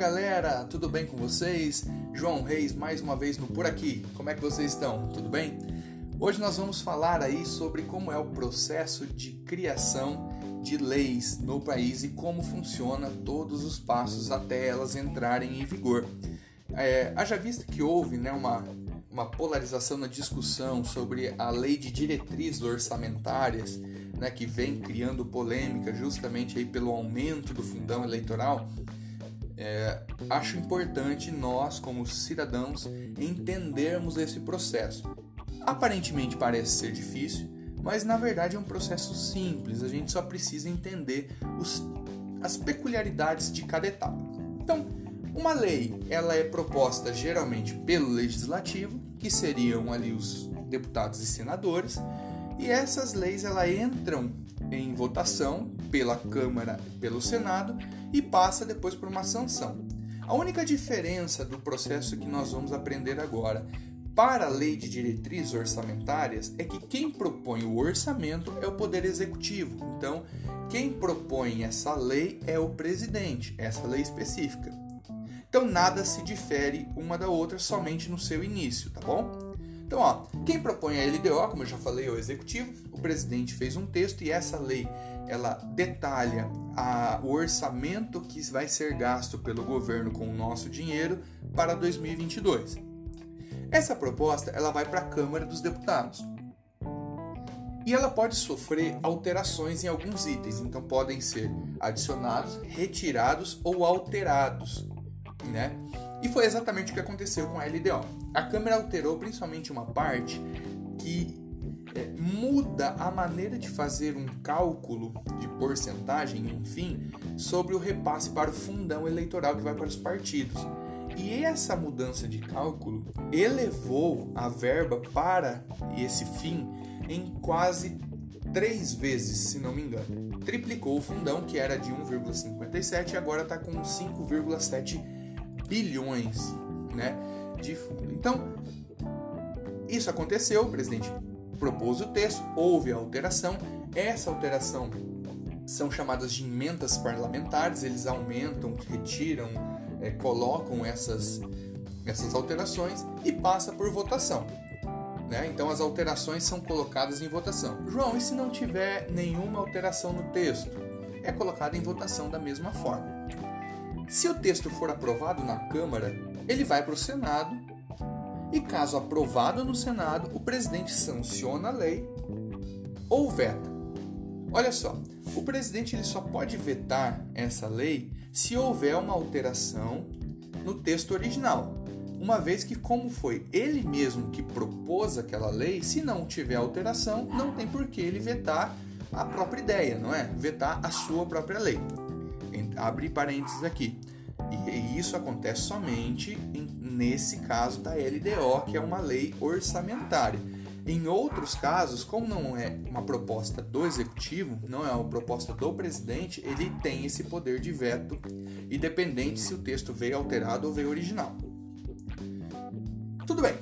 galera, tudo bem com vocês? João Reis mais uma vez no Por Aqui. Como é que vocês estão? Tudo bem? Hoje nós vamos falar aí sobre como é o processo de criação de leis no país e como funciona todos os passos até elas entrarem em vigor. É, haja vista que houve né, uma, uma polarização na discussão sobre a lei de diretrizes orçamentárias, né, que vem criando polêmica justamente aí pelo aumento do fundão eleitoral. É, acho importante nós, como cidadãos, entendermos esse processo. Aparentemente parece ser difícil, mas na verdade é um processo simples, a gente só precisa entender os, as peculiaridades de cada etapa. Então, uma lei ela é proposta geralmente pelo legislativo, que seriam ali os deputados e senadores, e essas leis ela entram em votação pela Câmara, pelo Senado e passa depois por uma sanção. A única diferença do processo que nós vamos aprender agora para a lei de diretrizes orçamentárias é que quem propõe o orçamento é o Poder Executivo. Então, quem propõe essa lei é o presidente, essa lei específica. Então, nada se difere uma da outra somente no seu início, tá bom? Então, ó, quem propõe a LDO, como eu já falei, é o executivo. O presidente fez um texto e essa lei ela detalha a, o orçamento que vai ser gasto pelo governo com o nosso dinheiro para 2022. Essa proposta ela vai para a Câmara dos Deputados e ela pode sofrer alterações em alguns itens, então podem ser adicionados, retirados ou alterados, né? E foi exatamente o que aconteceu com a LDO. A Câmara alterou principalmente uma parte que é, muda a maneira de fazer um cálculo de porcentagem, enfim, sobre o repasse para o fundão eleitoral que vai para os partidos. E essa mudança de cálculo elevou a verba para esse fim em quase três vezes, se não me engano. Triplicou o fundão, que era de 1,57 e agora está com 5,7 bilhões né, de fundo. Então, isso aconteceu, o presidente propôs o texto, houve a alteração. Essa alteração são chamadas de emendas parlamentares, eles aumentam, retiram, é, colocam essas, essas alterações e passa por votação. Né? Então as alterações são colocadas em votação. João, e se não tiver nenhuma alteração no texto? É colocado em votação da mesma forma. Se o texto for aprovado na Câmara, ele vai para o Senado e, caso aprovado no Senado, o presidente sanciona a lei ou veta. Olha só, o presidente ele só pode vetar essa lei se houver uma alteração no texto original, uma vez que, como foi ele mesmo que propôs aquela lei, se não tiver alteração, não tem por que ele vetar a própria ideia, não é? Vetar a sua própria lei abre parênteses aqui. E isso acontece somente nesse caso da LDO, que é uma lei orçamentária. Em outros casos, como não é uma proposta do executivo, não é uma proposta do presidente, ele tem esse poder de veto, independente se o texto veio alterado ou veio original. Tudo bem.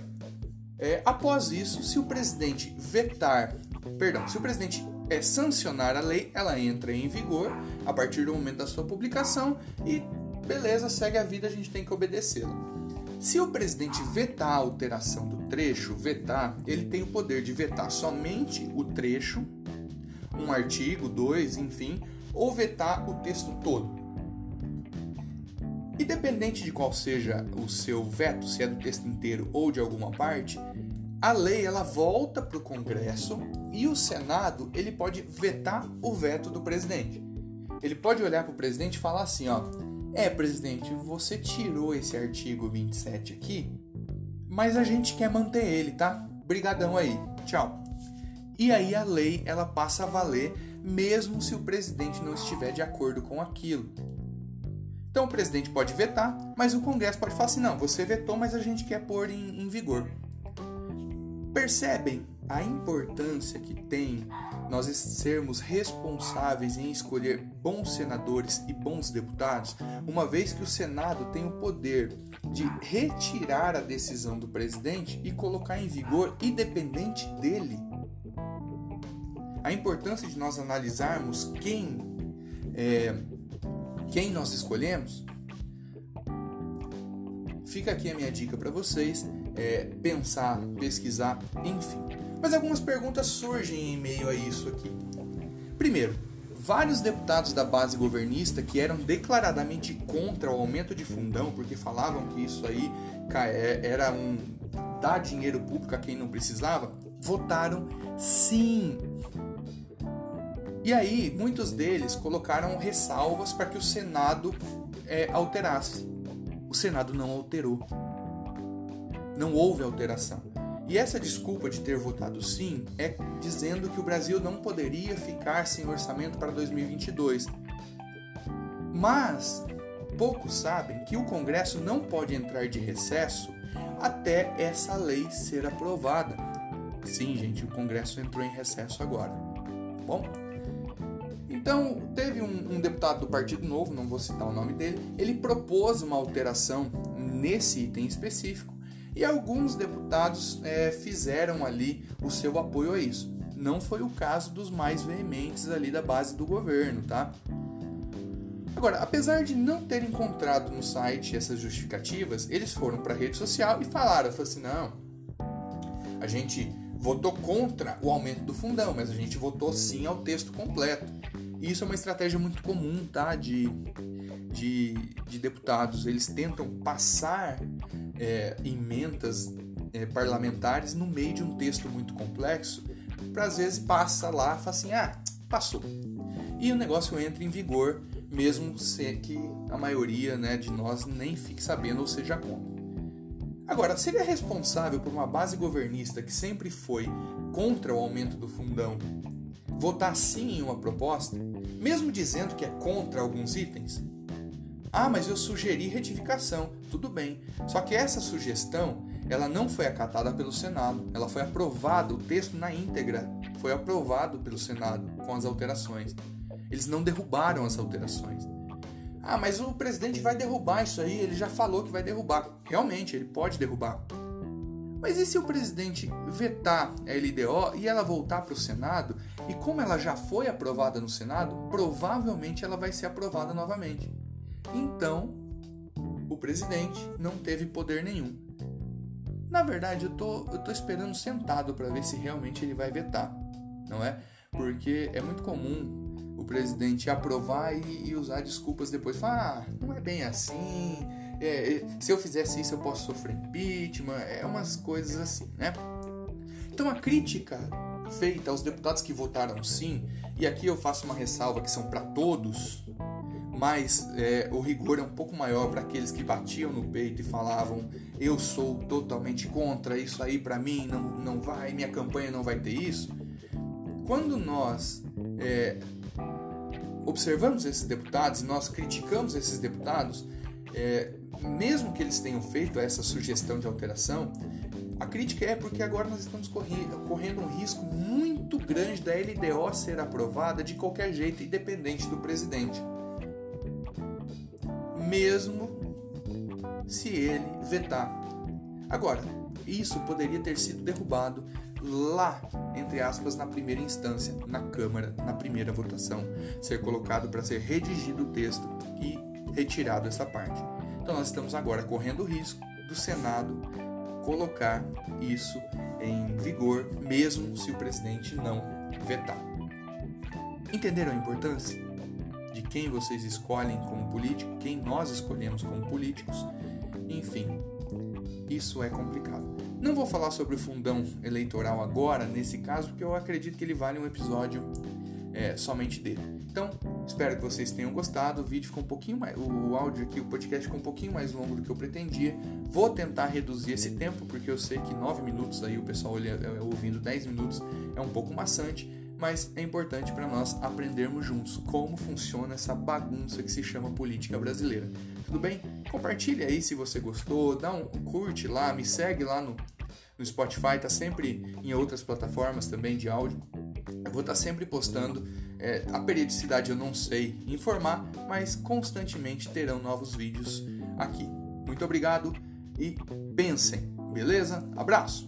É, após isso, se o presidente vetar, perdão, se o presidente é sancionar a lei, ela entra em vigor a partir do momento da sua publicação e beleza, segue a vida, a gente tem que obedecê-la. Se o presidente vetar a alteração do trecho, vetar, ele tem o poder de vetar somente o trecho, um artigo, dois, enfim, ou vetar o texto todo. Independente de qual seja o seu veto, se é do texto inteiro ou de alguma parte, a lei ela volta para o Congresso e o Senado ele pode vetar o veto do presidente. Ele pode olhar para o presidente e falar assim, ó, é presidente, você tirou esse artigo 27 aqui, mas a gente quer manter ele, tá? Brigadão aí, tchau. E aí a lei ela passa a valer mesmo se o presidente não estiver de acordo com aquilo. Então o presidente pode vetar, mas o Congresso pode falar assim, não, você vetou, mas a gente quer pôr em, em vigor. Percebem a importância que tem nós sermos responsáveis em escolher bons senadores e bons deputados, uma vez que o Senado tem o poder de retirar a decisão do presidente e colocar em vigor independente dele? A importância de nós analisarmos quem, é, quem nós escolhemos fica aqui a minha dica para vocês, é, pensar, pesquisar, enfim. Mas algumas perguntas surgem em meio a isso aqui. Primeiro, vários deputados da base governista que eram declaradamente contra o aumento de fundão, porque falavam que isso aí é, era um dar dinheiro público a quem não precisava, votaram sim. E aí, muitos deles colocaram ressalvas para que o Senado é, alterasse. O Senado não alterou. Não houve alteração. E essa desculpa de ter votado sim é dizendo que o Brasil não poderia ficar sem orçamento para 2022. Mas poucos sabem que o Congresso não pode entrar de recesso até essa lei ser aprovada. Sim, gente, o Congresso entrou em recesso agora. Bom, então teve um, um, deputado do Partido Novo, não vou citar o nome dele, ele propôs uma alteração nesse item específico e alguns deputados é, fizeram ali o seu apoio a isso. Não foi o caso dos mais veementes ali da base do governo, tá? Agora, apesar de não ter encontrado no site essas justificativas, eles foram para a rede social e falaram, falaram assim, não, a gente votou contra o aumento do fundão, mas a gente votou sim ao texto completo. E isso é uma estratégia muito comum, tá? De, de, de deputados. Eles tentam passar é, emendas é, parlamentares no meio de um texto muito complexo, para às vezes passa lá e fala assim, ah, passou. E o negócio entra em vigor, mesmo que a maioria né, de nós nem fique sabendo ou seja contra. Agora, se ele é responsável por uma base governista que sempre foi contra o aumento do fundão votar sim em uma proposta, mesmo dizendo que é contra alguns itens? Ah, mas eu sugeri retificação. Tudo bem. Só que essa sugestão, ela não foi acatada pelo Senado. Ela foi aprovada, o texto na íntegra foi aprovado pelo Senado com as alterações. Eles não derrubaram as alterações. Ah, mas o presidente vai derrubar isso aí, ele já falou que vai derrubar. Realmente, ele pode derrubar. Mas e se o presidente vetar a LDO e ela voltar para o Senado? E como ela já foi aprovada no Senado, provavelmente ela vai ser aprovada novamente. Então, o presidente não teve poder nenhum. Na verdade, eu tô, eu tô esperando sentado para ver se realmente ele vai vetar, não é? Porque é muito comum o presidente aprovar e, e usar desculpas depois. Falar, ah, não é bem assim, é, se eu fizesse isso eu posso sofrer impeachment, é umas coisas assim, né? Então a crítica feita aos deputados que votaram sim, e aqui eu faço uma ressalva que são para todos, mas é, o rigor é um pouco maior para aqueles que batiam no peito e falavam eu sou totalmente contra isso aí para mim não, não vai minha campanha não vai ter isso quando nós é, observamos esses deputados nós criticamos esses deputados é, mesmo que eles tenham feito essa sugestão de alteração, a crítica é porque agora nós estamos correndo um risco muito grande da LDO ser aprovada de qualquer jeito, independente do presidente. Mesmo se ele vetar. Agora, isso poderia ter sido derrubado lá, entre aspas, na primeira instância, na Câmara, na primeira votação, ser colocado para ser redigido o texto e retirado essa parte. Então nós estamos agora correndo o risco do Senado colocar isso em vigor, mesmo se o presidente não vetar. Entenderam a importância de quem vocês escolhem como político, quem nós escolhemos como políticos? Enfim, isso é complicado. Não vou falar sobre o fundão eleitoral agora, nesse caso, porque eu acredito que ele vale um episódio é, somente dele. Então, espero que vocês tenham gostado. O vídeo ficou um pouquinho mais. O áudio aqui, o podcast ficou um pouquinho mais longo do que eu pretendia. Vou tentar reduzir esse tempo, porque eu sei que 9 minutos aí, o pessoal olhando, é, ouvindo 10 minutos, é um pouco maçante. Mas é importante para nós aprendermos juntos como funciona essa bagunça que se chama política brasileira. Tudo bem? Compartilhe aí se você gostou, dá um curte lá, me segue lá no, no Spotify, tá sempre em outras plataformas também de áudio. Eu vou estar sempre postando. É, a periodicidade eu não sei informar, mas constantemente terão novos vídeos aqui. Muito obrigado e pensem, beleza? Abraço!